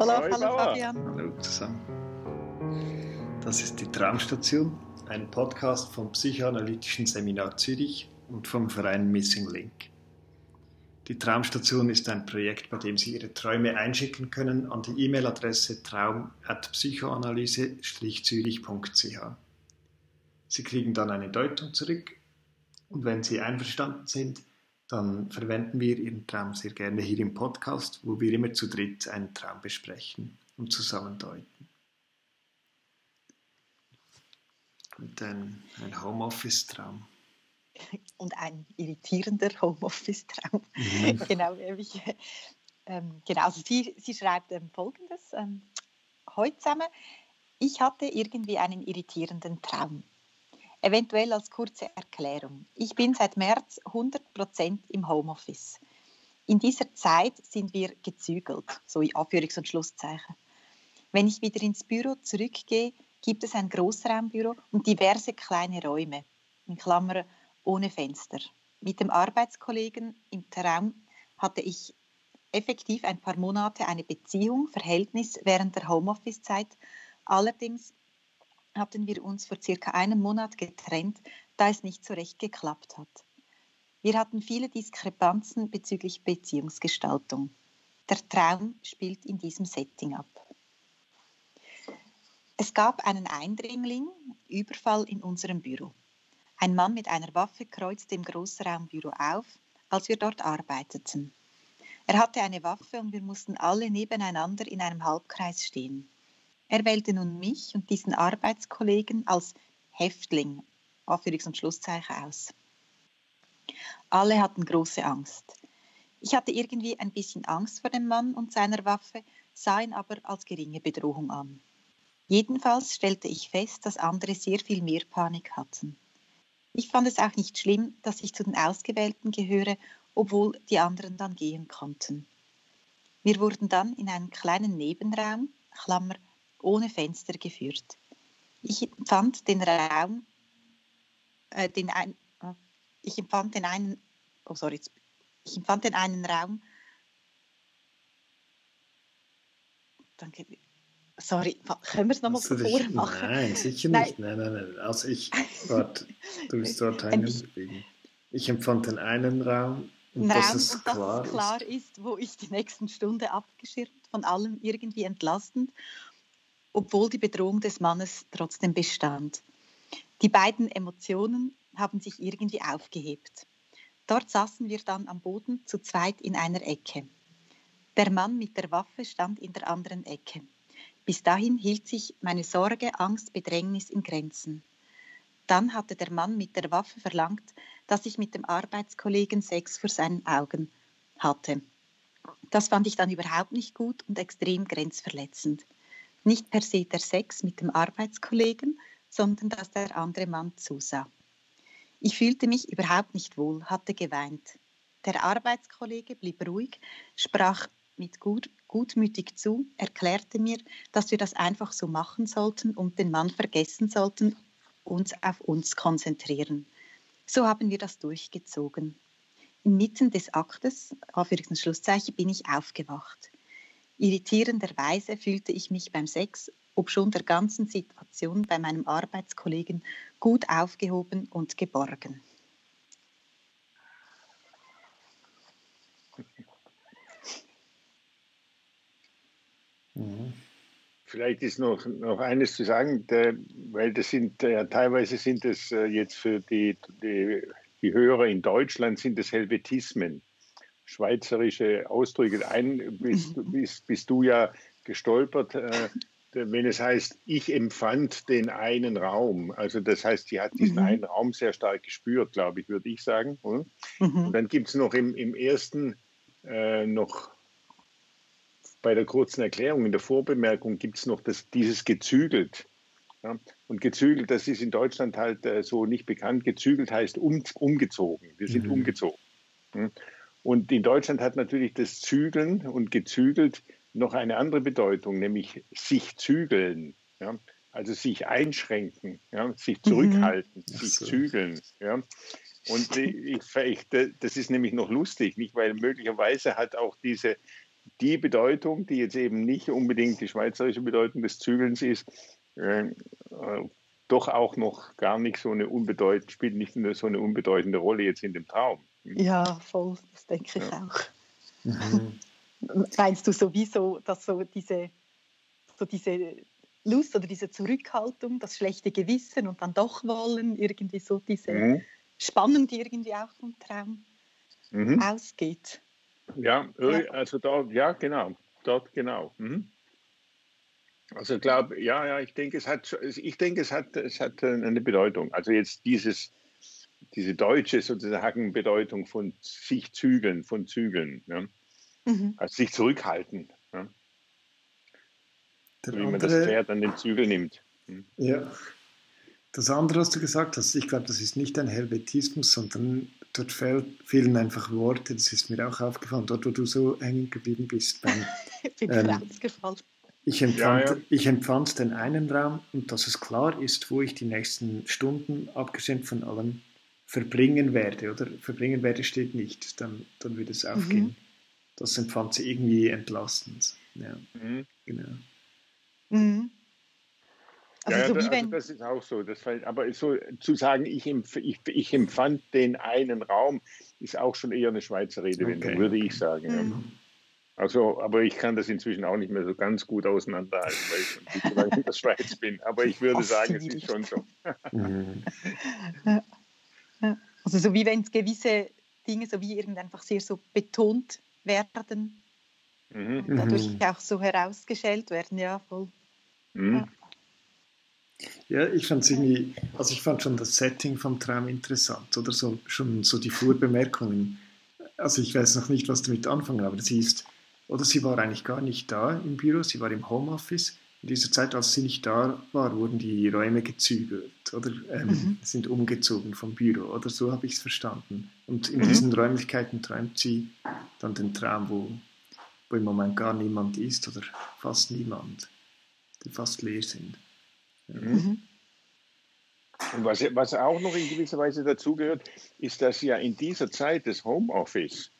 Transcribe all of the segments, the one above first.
Hallo. Hallo, hallo. Fabian. Hallo zusammen. Das ist die Traumstation, ein Podcast vom Psychoanalytischen Seminar Zürich und vom Verein Missing Link. Die Traumstation ist ein Projekt, bei dem Sie Ihre Träume einschicken können an die E-Mail-Adresse traum.psychoanalyse-zürich.ch. Sie kriegen dann eine Deutung zurück und wenn Sie einverstanden sind, dann verwenden wir Ihren Traum sehr gerne hier im Podcast, wo wir immer zu dritt einen Traum besprechen und zusammen deuten. Und ein, ein Homeoffice-Traum. Und ein irritierender Homeoffice-Traum. Mhm. genau, ich, ähm, genau also sie, sie schreibt ähm, folgendes. Ähm, Heute zusammen, ich hatte irgendwie einen irritierenden Traum. Eventuell als kurze Erklärung. Ich bin seit März 100% im Homeoffice. In dieser Zeit sind wir gezügelt, so in Anführungs- und Schlusszeichen. Wenn ich wieder ins Büro zurückgehe, gibt es ein Großraumbüro und diverse kleine Räume, in Klammern ohne Fenster. Mit dem Arbeitskollegen im Traum hatte ich effektiv ein paar Monate eine Beziehung, Verhältnis während der Homeoffice-Zeit. Allerdings hatten wir uns vor circa einem Monat getrennt, da es nicht so recht geklappt hat. Wir hatten viele Diskrepanzen bezüglich Beziehungsgestaltung. Der Traum spielt in diesem Setting ab. Es gab einen Eindringling, Überfall in unserem Büro. Ein Mann mit einer Waffe kreuzte im Großraumbüro auf, als wir dort arbeiteten. Er hatte eine Waffe und wir mussten alle nebeneinander in einem Halbkreis stehen. Er wählte nun mich und diesen Arbeitskollegen als Häftling, und Schlusszeichen aus. Alle hatten große Angst. Ich hatte irgendwie ein bisschen Angst vor dem Mann und seiner Waffe, sah ihn aber als geringe Bedrohung an. Jedenfalls stellte ich fest, dass andere sehr viel mehr Panik hatten. Ich fand es auch nicht schlimm, dass ich zu den Ausgewählten gehöre, obwohl die anderen dann gehen konnten. Wir wurden dann in einen kleinen Nebenraum, Klammer, ohne Fenster geführt. Ich empfand den Raum, äh, den ein, ich empfand den einen, oh sorry, ich empfand den einen Raum, danke, sorry, können wir es nochmal Hast du von dich- vorne machen? Nein, sicher Nein. nicht. Nein, nein, nein. Also ich, warte, du bist dort hängen ich- empfand den einen Raum und Ein dass Raum es und dass klar, es klar ist. ist, wo ich die nächsten Stunde abgeschirmt, von allem irgendwie entlastend, obwohl die Bedrohung des Mannes trotzdem bestand. Die beiden Emotionen haben sich irgendwie aufgehebt. Dort saßen wir dann am Boden zu zweit in einer Ecke. Der Mann mit der Waffe stand in der anderen Ecke. Bis dahin hielt sich meine Sorge, Angst, Bedrängnis in Grenzen. Dann hatte der Mann mit der Waffe verlangt, dass ich mit dem Arbeitskollegen Sex vor seinen Augen hatte. Das fand ich dann überhaupt nicht gut und extrem grenzverletzend. Nicht per se der Sex mit dem Arbeitskollegen, sondern dass der andere Mann zusah. Ich fühlte mich überhaupt nicht wohl, hatte geweint. Der Arbeitskollege blieb ruhig, sprach mit gut, gutmütig zu, erklärte mir, dass wir das einfach so machen sollten und den Mann vergessen sollten, uns auf uns konzentrieren. So haben wir das durchgezogen. Inmitten des Aktes, Anführungs- Schlusszeichen, bin ich aufgewacht. Irritierenderweise fühlte ich mich beim Sex, obschon der ganzen Situation bei meinem Arbeitskollegen, gut aufgehoben und geborgen. Mhm. Vielleicht ist noch, noch eines zu sagen, der, weil das sind ja teilweise sind es äh, jetzt für die, die, die Hörer in Deutschland sind es Helvetismen, schweizerische Ausdrücke. Ein bist, bist, bist du ja gestolpert, äh, wenn es heißt, ich empfand den einen Raum. Also das heißt, sie hat diesen Mhm. einen Raum sehr stark gespürt, glaube ich, würde ich sagen. Mhm. Und dann gibt es noch im, im ersten äh, noch bei der kurzen Erklärung in der Vorbemerkung gibt es noch das, dieses gezügelt. Ja? Und gezügelt, das ist in Deutschland halt äh, so nicht bekannt. Gezügelt heißt um, umgezogen. Wir sind mhm. umgezogen. Und in Deutschland hat natürlich das Zügeln und gezügelt noch eine andere Bedeutung, nämlich sich zügeln. Ja? Also sich einschränken, ja? sich mhm. zurückhalten, mhm. sich so. zügeln. Ja? Und ich, ich, das ist nämlich noch lustig, nicht? weil möglicherweise hat auch diese die Bedeutung, die jetzt eben nicht unbedingt die schweizerische Bedeutung des Zügelns ist, äh, äh, doch auch noch gar nicht so eine unbedeutende, spielt nicht so eine unbedeutende Rolle jetzt in dem Traum. Ja, voll, das denke ich ja. auch. Mhm. Meinst du sowieso, dass so diese, so diese Lust oder diese Zurückhaltung, das schlechte Gewissen und dann doch wollen, irgendwie so diese mhm. Spannung, die irgendwie auch vom Traum mhm. ausgeht? Ja, also dort, ja, genau, dort genau. Mhm. Also ich glaube, ja, ja, ich denke, es hat, ich denke, es hat, es hat eine Bedeutung. Also jetzt dieses, diese deutsche sozusagen Bedeutung von sich zügeln, von zügeln, ja? mhm. also sich zurückhalten, ja? wie andere, man das Pferd an den Zügel nimmt. Mhm. Ja, das andere, was du gesagt hast, ich glaube, das ist nicht ein Helvetismus, sondern dort fehlen einfach Worte. Das ist mir auch aufgefallen, dort, wo du so hängen geblieben bist. Beim, ähm, ich, empfand, ja, ja. ich empfand den einen Raum und dass es klar ist, wo ich die nächsten Stunden, abgesehen von allem, verbringen werde. Oder verbringen werde steht nicht, dann, dann würde es aufgehen. Mhm. Das empfand sie irgendwie entlastend. Ja, mhm. genau. Mhm. Also ja, so das, also das ist auch so. Das fällt, aber so zu sagen, ich, empf ich, ich, empfand den einen Raum, ist auch schon eher eine Schweizer Redewendung, okay. würde ich sagen. Mhm. Ja. Also, aber ich kann das inzwischen auch nicht mehr so ganz gut auseinanderhalten, weil ich nicht so lange in der Schweiz bin. Aber ich würde sagen, es ist schon so. Also so wie wenn es gewisse Dinge so wie irgendwie einfach sehr so betont werden mhm. und dadurch mhm. auch so herausgestellt werden, ja, voll. Mhm. Ja. Ja, ich fand irgendwie, also ich fand schon das Setting vom Traum interessant oder so, schon so die Vorbemerkungen. Also ich weiß noch nicht, was damit anfangen, aber sie ist, oder sie war eigentlich gar nicht da im Büro, sie war im Homeoffice. In dieser Zeit, als sie nicht da war, wurden die Räume gezügelt oder ähm, mhm. sind umgezogen vom Büro oder so habe ich es verstanden. Und in mhm. diesen Räumlichkeiten träumt sie dann den Traum, wo, wo im Moment gar niemand ist oder fast niemand, die fast leer sind. Mhm. Und was, was auch noch in gewisser Weise dazugehört, ist, dass ja in dieser Zeit des Homeoffice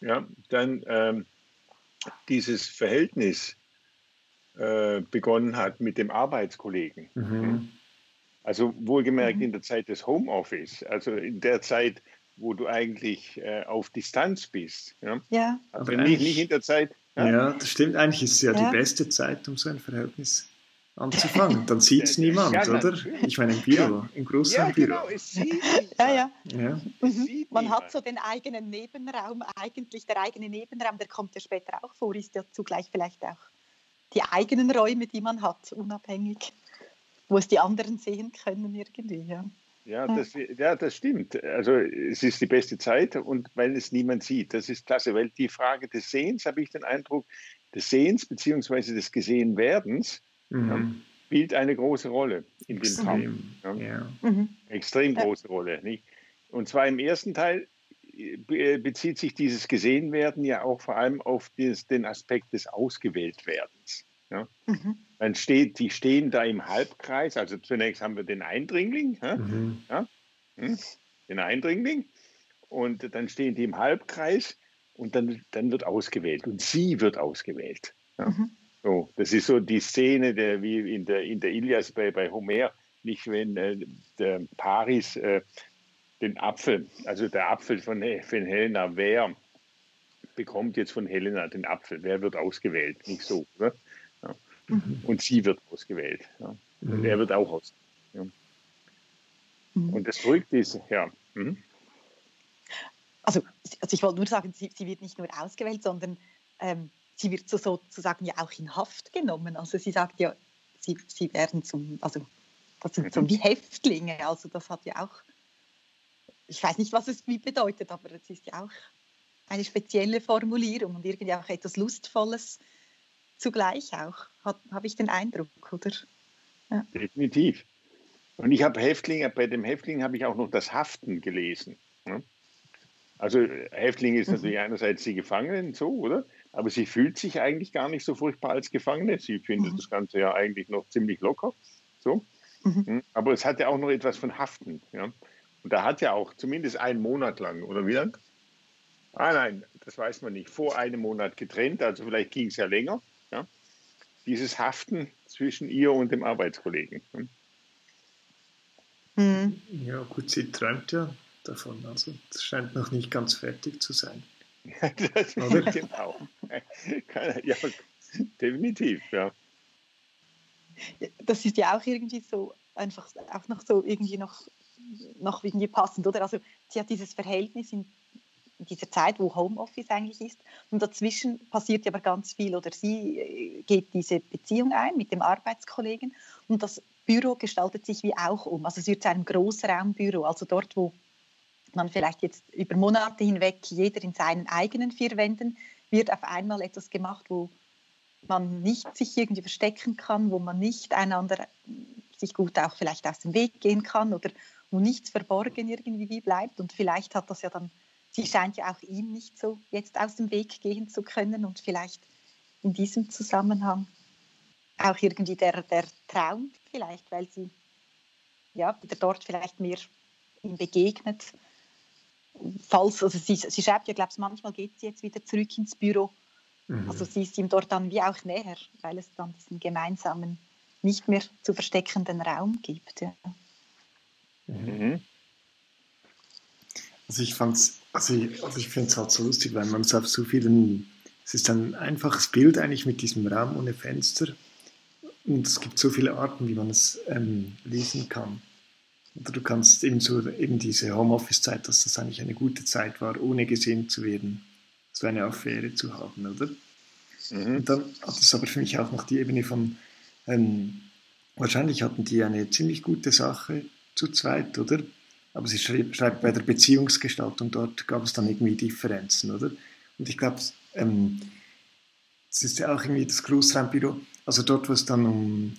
ja, dann ähm, dieses Verhältnis äh, begonnen hat mit dem Arbeitskollegen. Mhm. Also wohlgemerkt mhm. in der Zeit des Homeoffice, also in der Zeit, wo du eigentlich äh, auf Distanz bist. Ja. ja. Also nicht, nicht in der Zeit. Ja? ja, das stimmt. Eigentlich ist es ja, ja, die beste Zeit, um so ein Verhältnis anzufangen. Dann sieht es niemand, ja, oder? Ich meine, im Büro, ja. im großen ja, Büro. Genau, es sieht ja, ja. ja. Mhm. Man hat so den eigenen Nebenraum, eigentlich der eigene Nebenraum, der kommt ja später auch vor, ist ja zugleich vielleicht auch die eigenen Räume, die man hat, unabhängig, wo es die anderen sehen können irgendwie. Ja. Ja, das, ja, das stimmt. Also es ist die beste Zeit und weil es niemand sieht. Das ist klasse, weil die Frage des Sehens, habe ich den Eindruck, des Sehens bzw. des Gesehenwerdens mhm. ja, spielt eine große Rolle in dem Traum. Ja. Ja. Mhm. Extrem große Rolle. Nicht? Und zwar im ersten Teil bezieht sich dieses Gesehenwerden ja auch vor allem auf des, den Aspekt des Ausgewähltwerdens. Ja? Mhm. Dann steht, die stehen da im Halbkreis, also zunächst haben wir den Eindringling, mhm. ja? Hm? den Eindringling, und dann stehen die im Halbkreis und dann, dann wird ausgewählt und sie wird ausgewählt. Ja? Mhm. So, das ist so die Szene, der, wie in der, in der Ilias bei, bei Homer, nicht wenn äh, der Paris äh, den Apfel, also der Apfel von, von Helena, wer bekommt jetzt von Helena den Apfel? Wer wird ausgewählt? Nicht so. Ne? Ja. Mhm. Und sie wird ausgewählt. Ja. Und mhm. er wird auch ausgewählt. Ja. Mhm. Und das drückt ist, ja. Mhm. Also, also ich wollte nur sagen, sie, sie wird nicht nur ausgewählt, sondern ähm, sie wird so sozusagen ja auch in Haft genommen. Also sie sagt ja, sie, sie werden zum, also das sind so wie Häftlinge. Also das hat ja auch, ich weiß nicht, was es bedeutet, aber es ist ja auch eine spezielle Formulierung und irgendwie auch etwas Lustvolles zugleich auch, habe ich den Eindruck, oder? Ja. Definitiv. Und ich habe Häftlinge, bei dem Häftling habe ich auch noch das Haften gelesen. Ne? Also Häftling ist mhm. natürlich einerseits die Gefangenen so, oder? Aber sie fühlt sich eigentlich gar nicht so furchtbar als Gefangene. Sie findet mhm. das Ganze ja eigentlich noch ziemlich locker. So. Mhm. Hm? Aber es hat ja auch noch etwas von Haften. Ja? Und da hat ja auch zumindest einen Monat lang, oder wie lang? Ah nein, das weiß man nicht. Vor einem Monat getrennt, also vielleicht ging es ja länger. Ja? Dieses Haften zwischen ihr und dem Arbeitskollegen. Hm? Mhm. Ja, gut, sie träumt ja davon. Also es scheint noch nicht ganz fertig zu sein. das Oder? genau. ja, definitiv, ja. Das ist ja auch irgendwie so, einfach auch noch so irgendwie noch, noch irgendwie passend, oder? Also sie hat dieses Verhältnis in dieser Zeit, wo Homeoffice eigentlich ist. Und dazwischen passiert aber ganz viel. Oder sie äh, geht diese Beziehung ein mit dem Arbeitskollegen und das Büro gestaltet sich wie auch um. Also es wird zu einem Großraumbüro, also dort, wo man vielleicht jetzt über Monate hinweg jeder in seinen eigenen vier Wänden wird auf einmal etwas gemacht, wo man nicht sich irgendwie verstecken kann, wo man nicht einander sich gut auch vielleicht aus dem Weg gehen kann oder wo nichts verborgen irgendwie bleibt. Und vielleicht hat das ja dann sie scheint ja auch ihm nicht so jetzt aus dem Weg gehen zu können und vielleicht in diesem Zusammenhang auch irgendwie der, der Traum vielleicht, weil sie ja wieder dort vielleicht mehr ihm begegnet. Falls, also sie, sie schreibt ja, glaube ich, manchmal geht sie jetzt wieder zurück ins Büro. Mhm. Also sie ist ihm dort dann wie auch näher, weil es dann diesen gemeinsamen, nicht mehr zu versteckenden Raum gibt. Ja. Mhm. Also ich fand's, also ich, also ich finde es halt so lustig, weil man es auf so vielen, es ist ein einfaches Bild eigentlich mit diesem Raum ohne Fenster und es gibt so viele Arten, wie man es ähm, lesen kann. Oder du kannst eben so, eben diese Homeoffice-Zeit, dass das eigentlich eine gute Zeit war, ohne gesehen zu werden, so eine Affäre zu haben, oder? Mhm. Und dann hat es aber für mich auch noch die Ebene von, ähm, wahrscheinlich hatten die eine ziemlich gute Sache zu zweit, oder? Aber sie schreibt, bei der Beziehungsgestaltung, dort gab es dann irgendwie Differenzen, oder? Und ich glaube, ähm, das ist ja auch irgendwie das Großraumbüro, also dort, wo es dann um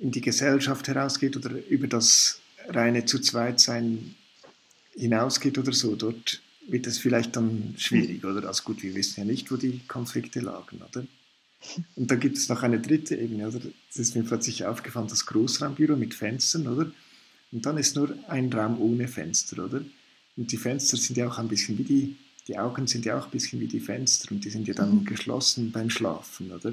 in die Gesellschaft herausgeht oder über das reine zu zweit sein hinausgeht oder so, dort wird es vielleicht dann schwierig, oder? Also gut, wir wissen ja nicht, wo die Konflikte lagen, oder? Und dann gibt es noch eine dritte Ebene, oder? Das ist mir plötzlich aufgefallen, das Großraumbüro mit Fenstern, oder? Und dann ist nur ein Raum ohne Fenster, oder? Und die Fenster sind ja auch ein bisschen wie die, die Augen sind ja auch ein bisschen wie die Fenster und die sind ja dann mhm. geschlossen beim Schlafen, oder?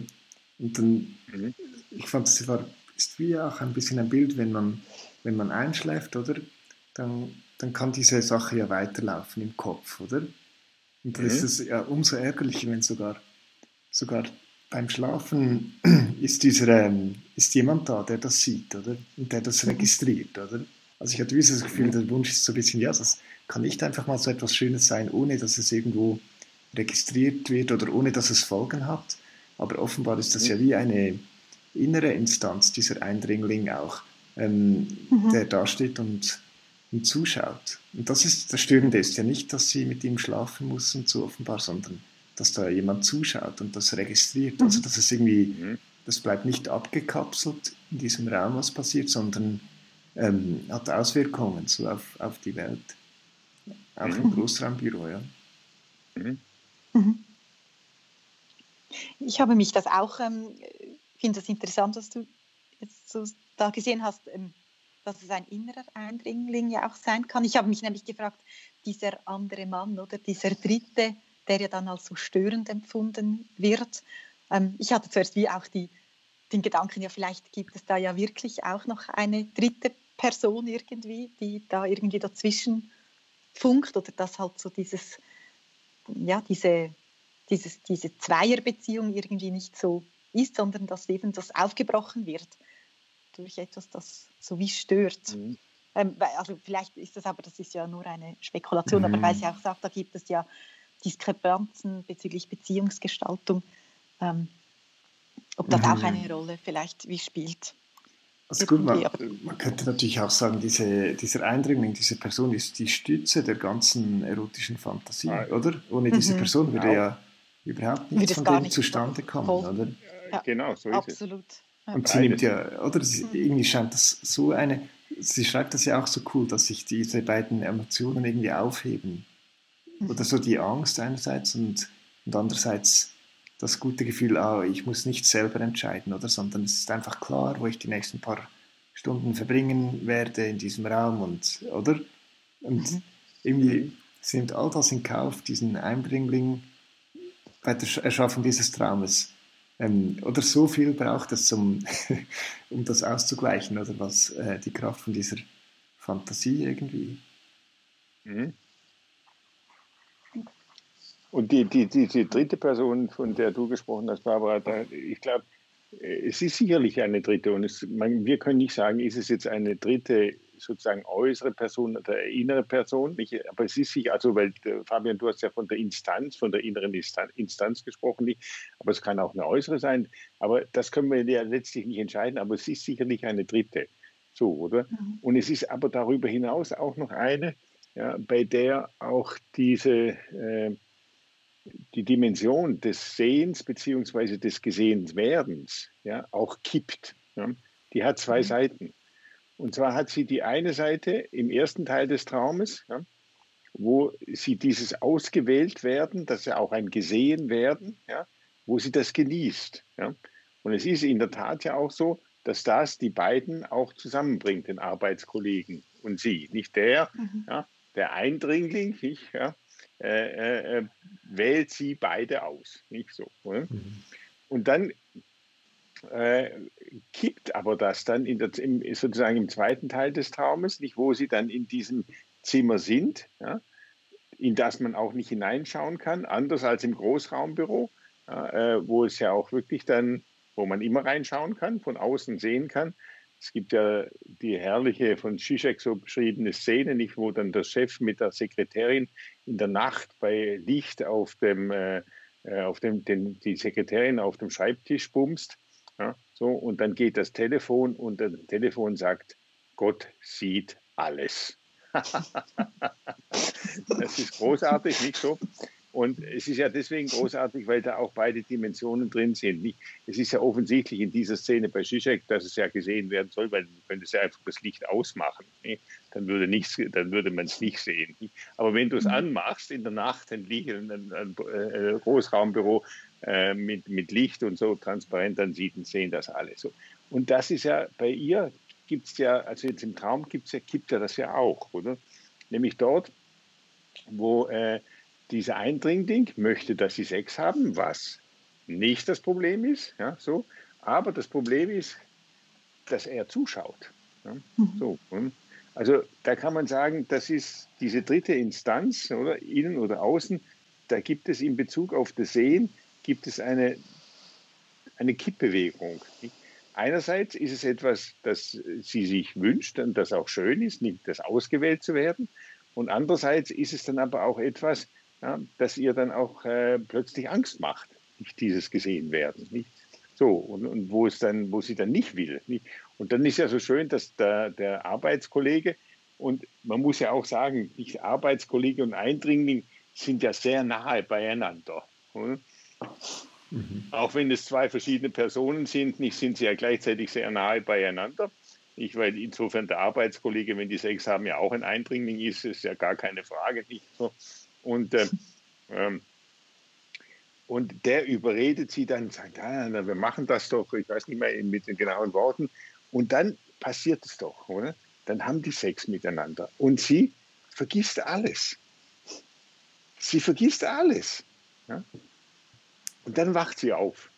Und dann, mhm. ich fand, es war, ist wie auch ein bisschen ein Bild, wenn man, wenn man einschläft, oder? Dann, dann kann diese Sache ja weiterlaufen im Kopf, oder? Und dann mhm. ist es ja umso ärgerlicher, wenn sogar, sogar beim Schlafen ist, dieser, ähm, ist jemand da, der das sieht, oder? Und der das mhm. registriert, oder? Also ich hatte dieses Gefühl, der Wunsch ist so ein bisschen, ja, das kann nicht einfach mal so etwas Schönes sein, ohne dass es irgendwo registriert wird oder ohne dass es Folgen hat. Aber offenbar ist das ja wie eine innere Instanz, dieser Eindringling auch, ähm, mhm. der da steht und, und zuschaut. Und das ist das Störende ist ja nicht, dass sie mit ihm schlafen muss und so offenbar, sondern dass da jemand zuschaut und das registriert. Also, mhm. Also dass es irgendwie, mhm. Das bleibt nicht abgekapselt in diesem Raum, was passiert, sondern ähm, hat Auswirkungen so auf, auf die Welt. Auch mhm. im Großraumbüro, ja. Mhm. mhm. Ich habe mich das auch, ähm, finde es interessant, dass du jetzt so da gesehen hast, ähm, dass es ein innerer Eindringling ja auch sein kann. Ich habe mich nämlich gefragt, dieser andere Mann oder dieser dritte, der ja dann als so störend empfunden wird. Ähm, ich hatte zuerst wie auch die, den Gedanken, ja, vielleicht gibt es da ja wirklich auch noch eine dritte Person irgendwie, die da irgendwie dazwischen funkt oder dass halt so dieses, ja, diese, dieses, diese Zweierbeziehung irgendwie nicht so ist, sondern dass eben das aufgebrochen wird durch etwas, das so wie stört. Mhm. Ähm, also vielleicht ist das aber, das ist ja nur eine Spekulation, mhm. aber weil sie auch sagt, da gibt es ja Diskrepanzen bezüglich Beziehungsgestaltung, ähm, ob das mhm. auch eine Rolle vielleicht wie spielt. Also gut, man, man, könnte natürlich auch sagen, diese, dieser Eindringling, diese Person ist die Stütze der ganzen erotischen Fantasie, ah, oder? Ohne diese mhm. Person würde ja, ja überhaupt nichts von dem nicht zustande kommen, voll. oder? ja, genau, so ist absolut. es. Absolut. Und sie nimmt ja, oder sie, irgendwie scheint das so eine, sie schreibt das ja auch so cool, dass sich diese beiden Emotionen irgendwie aufheben. Mhm. Oder so die Angst einerseits und, und andererseits das gute Gefühl, ah, ich muss nicht selber entscheiden, oder, sondern es ist einfach klar, wo ich die nächsten paar Stunden verbringen werde in diesem Raum und, oder? Und mhm. irgendwie nimmt all das in Kauf, diesen Einbringling bei der Erschaffung dieses Traumes. Ähm, oder so viel braucht es, um, um das auszugleichen, oder was äh, die Kraft von dieser Fantasie irgendwie. Mhm. Und die, die, die, die dritte Person, von der du gesprochen hast, Barbara, da, ich glaube, äh, es ist sicherlich eine dritte und es, man, wir können nicht sagen, ist es jetzt eine dritte sozusagen äußere Person oder innere Person. Nicht, aber es ist sich, also, weil äh, Fabian, du hast ja von der Instanz, von der inneren Instanz gesprochen, nicht, aber es kann auch eine äußere sein. Aber das können wir ja letztlich nicht entscheiden, aber es ist sicherlich eine dritte. So, oder? Mhm. Und es ist aber darüber hinaus auch noch eine, ja, bei der auch diese äh, die Dimension des Sehens bzw. des Gesehenswerdens ja, auch kippt. Ja. Die hat zwei mhm. Seiten. Und zwar hat sie die eine Seite im ersten Teil des Traumes, ja, wo sie dieses ausgewählt werden, das ist ja auch ein gesehen werden, ja, wo sie das genießt. Ja. Und es ist in der Tat ja auch so, dass das die beiden auch zusammenbringt, den Arbeitskollegen und sie. Nicht der, mhm. ja, der Eindringling, nicht, ja, äh, äh, wählt sie beide aus. Nicht so. Mhm. Und dann äh, kippt aber das dann in der, im, sozusagen im zweiten Teil des Traumes, nicht, wo sie dann in diesem Zimmer sind, ja, in das man auch nicht hineinschauen kann, anders als im Großraumbüro, ja, äh, wo es ja auch wirklich dann, wo man immer reinschauen kann, von außen sehen kann. Es gibt ja die herrliche von Zizek so beschriebene Szene, nicht, wo dann der Chef mit der Sekretärin in der Nacht bei Licht auf dem, äh, äh auf dem den, die Sekretärin auf dem Schreibtisch bumst ja, so, und dann geht das Telefon und das Telefon sagt, Gott sieht alles. das ist großartig, nicht so? Und es ist ja deswegen großartig, weil da auch beide Dimensionen drin sind. Es ist ja offensichtlich in dieser Szene bei Zizek, dass es ja gesehen werden soll, weil wenn es ja einfach das Licht ausmachen, dann würde, nichts, dann würde man es nicht sehen. Aber wenn du es mhm. anmachst in der Nacht, ein, ein, ein, ein äh, Großraumbüro äh, mit, mit Licht und so transparent, dann sieht und sehen das alle so. Und das ist ja bei ihr, gibt es ja, also jetzt im Traum gibt's ja, gibt ja das ja auch, oder? Nämlich dort, wo äh, dieser Eindringling möchte, dass sie Sex haben, was nicht das Problem ist. Ja, so. Aber das Problem ist, dass er zuschaut. Ja, mhm. so. Also da kann man sagen, das ist diese dritte Instanz, oder innen oder außen, da gibt es in Bezug auf das Sehen, gibt es eine, eine Kippbewegung. Einerseits ist es etwas, das sie sich wünscht und das auch schön ist, nicht das ausgewählt zu werden. Und andererseits ist es dann aber auch etwas, ja, das ihr dann auch äh, plötzlich Angst macht, nicht dieses gesehen werden. Nicht? So, und, und, wo es dann, wo sie dann nicht will. Nicht? Und dann ist ja so schön, dass der, der Arbeitskollege, und man muss ja auch sagen, nicht Arbeitskollege und Eindringling sind ja sehr nahe beieinander. Mhm. Auch wenn es zwei verschiedene Personen sind, nicht sind sie ja gleichzeitig sehr nahe beieinander. Ich, weil insofern der Arbeitskollege, wenn die Sex haben, ja auch ein Eindringling ist, ist ja gar keine Frage. Nicht so. Und, äh, ähm, und der überredet sie dann, sagt, ah, wir machen das doch, ich weiß nicht mehr mit den genauen Worten. Und dann passiert es doch, oder? Dann haben die Sex miteinander. Und sie vergisst alles. Sie vergisst alles. Ja? Und dann wacht sie auf.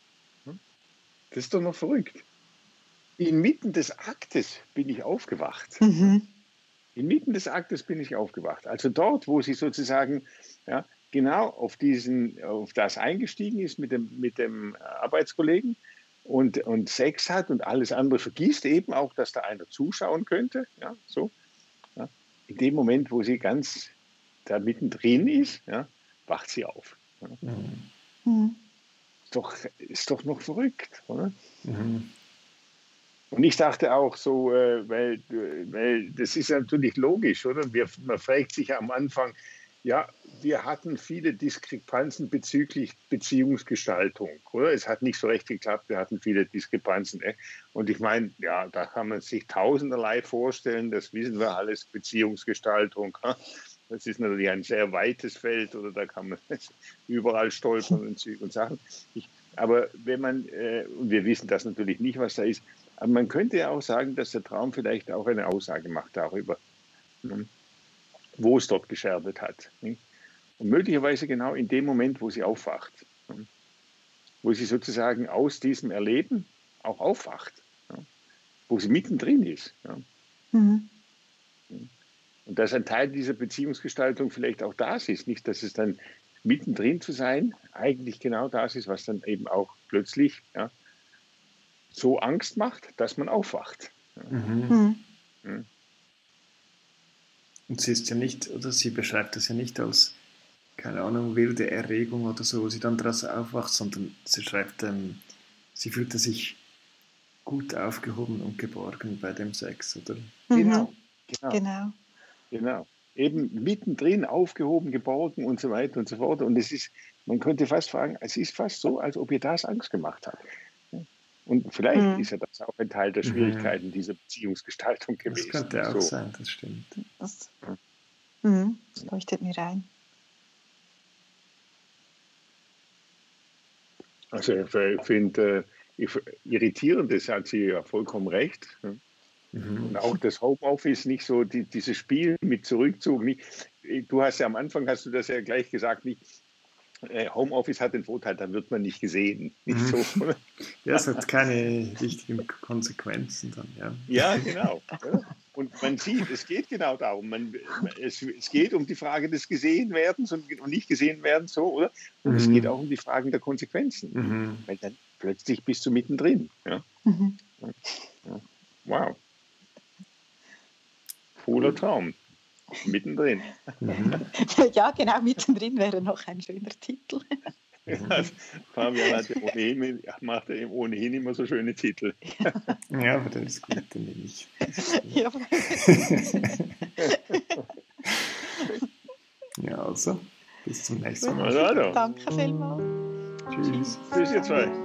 Das ist doch noch verrückt. Inmitten des Aktes bin ich aufgewacht. Mhm. Inmitten des Aktes bin ich aufgewacht. Also dort, wo sie sozusagen ja, genau auf, diesen, auf das eingestiegen ist mit dem, mit dem Arbeitskollegen und, und Sex hat und alles andere vergisst, eben auch, dass da einer zuschauen könnte. Ja, so. Ja. In dem Moment, wo sie ganz da mittendrin ist, ja, wacht sie auf. Ja. Mhm. Ist, doch, ist doch noch verrückt, oder? Mhm. Und ich dachte auch so, äh, weil, weil das ist natürlich logisch, oder? Wir, man fragt sich am Anfang, Ja, wir hatten viele Diskrepanzen bezüglich Beziehungsgestaltung, oder? Es hat nicht so recht geklappt, wir hatten viele Diskrepanzen. Ne? Und ich meine, ja, da kann man sich tausenderlei vorstellen, das wissen wir alles, Beziehungsgestaltung. Das ist natürlich ein sehr weites Feld oder da kann man überall stolpern und, und Sachen. Ich, aber wenn man, äh, und wir wissen das natürlich nicht, was da ist, aber man könnte ja auch sagen, dass der Traum vielleicht auch eine Aussage macht darüber, ne, wo es dort gescherbelt hat. Und möglicherweise genau in dem Moment, wo sie aufwacht, ne, wo sie sozusagen aus diesem Erleben auch aufwacht, wo sie mittendrin ist. Mhm. Und dass ein Teil dieser Beziehungsgestaltung vielleicht auch das ist, nicht, dass es dann mittendrin zu sein eigentlich genau das ist, was dann eben auch plötzlich ja, so Angst macht, dass man aufwacht. Mhm. Mhm. Und sie ist ja nicht, oder sie beschreibt das ja nicht als, keine Ahnung, wilde Erregung oder so, wo sie dann daraus aufwacht, sondern sie schreibt, ähm, sie fühlte sich gut aufgehoben und geborgen bei dem Sex, oder? Mhm. Genau, genau. Genau. genau. Eben mittendrin aufgehoben, geborgen und so weiter und so fort. Und es ist, man könnte fast fragen, es ist fast so, als ob ihr das Angst gemacht habt. Und vielleicht mhm. ist ja das auch ein Teil der mhm. Schwierigkeiten mhm. dieser Beziehungsgestaltung gewesen. Das könnte auch so. sein, das stimmt. Das, mhm. das leuchtet mir ein. Also ich finde, äh, irritierend, das hat sie ja vollkommen recht. Mhm. Und auch das Homeoffice, nicht so die, dieses Spiel mit Zurückzug. Nicht, du hast ja am Anfang, hast du das ja gleich gesagt, nicht, äh, Homeoffice hat den Vorteil, da wird man nicht gesehen. Nicht mhm. so. ja, es hat keine richtigen Konsequenzen dann, ja. Ja, genau. Und man sieht, es geht genau darum. Man, es, es geht um die Frage des Gesehenwerdens und, und nicht gesehen werden, so, oder? Und mhm. es geht auch um die Fragen der Konsequenzen. Mhm. Weil dann plötzlich bist du mittendrin. Ja? Mhm. ja. Wow. Cooler Traum. Mittendrin. ja, genau, mittendrin wäre noch ein schöner Titel. Ja, Fabian hat ja ohnehin, macht ja ohnehin immer so schöne Titel. Ja, aber das ist gut, dann nehme ich. Ja. ja, also, bis zum nächsten Mal. Also, Danke vielmals. Tschüss. Tschüss, ihr zwei.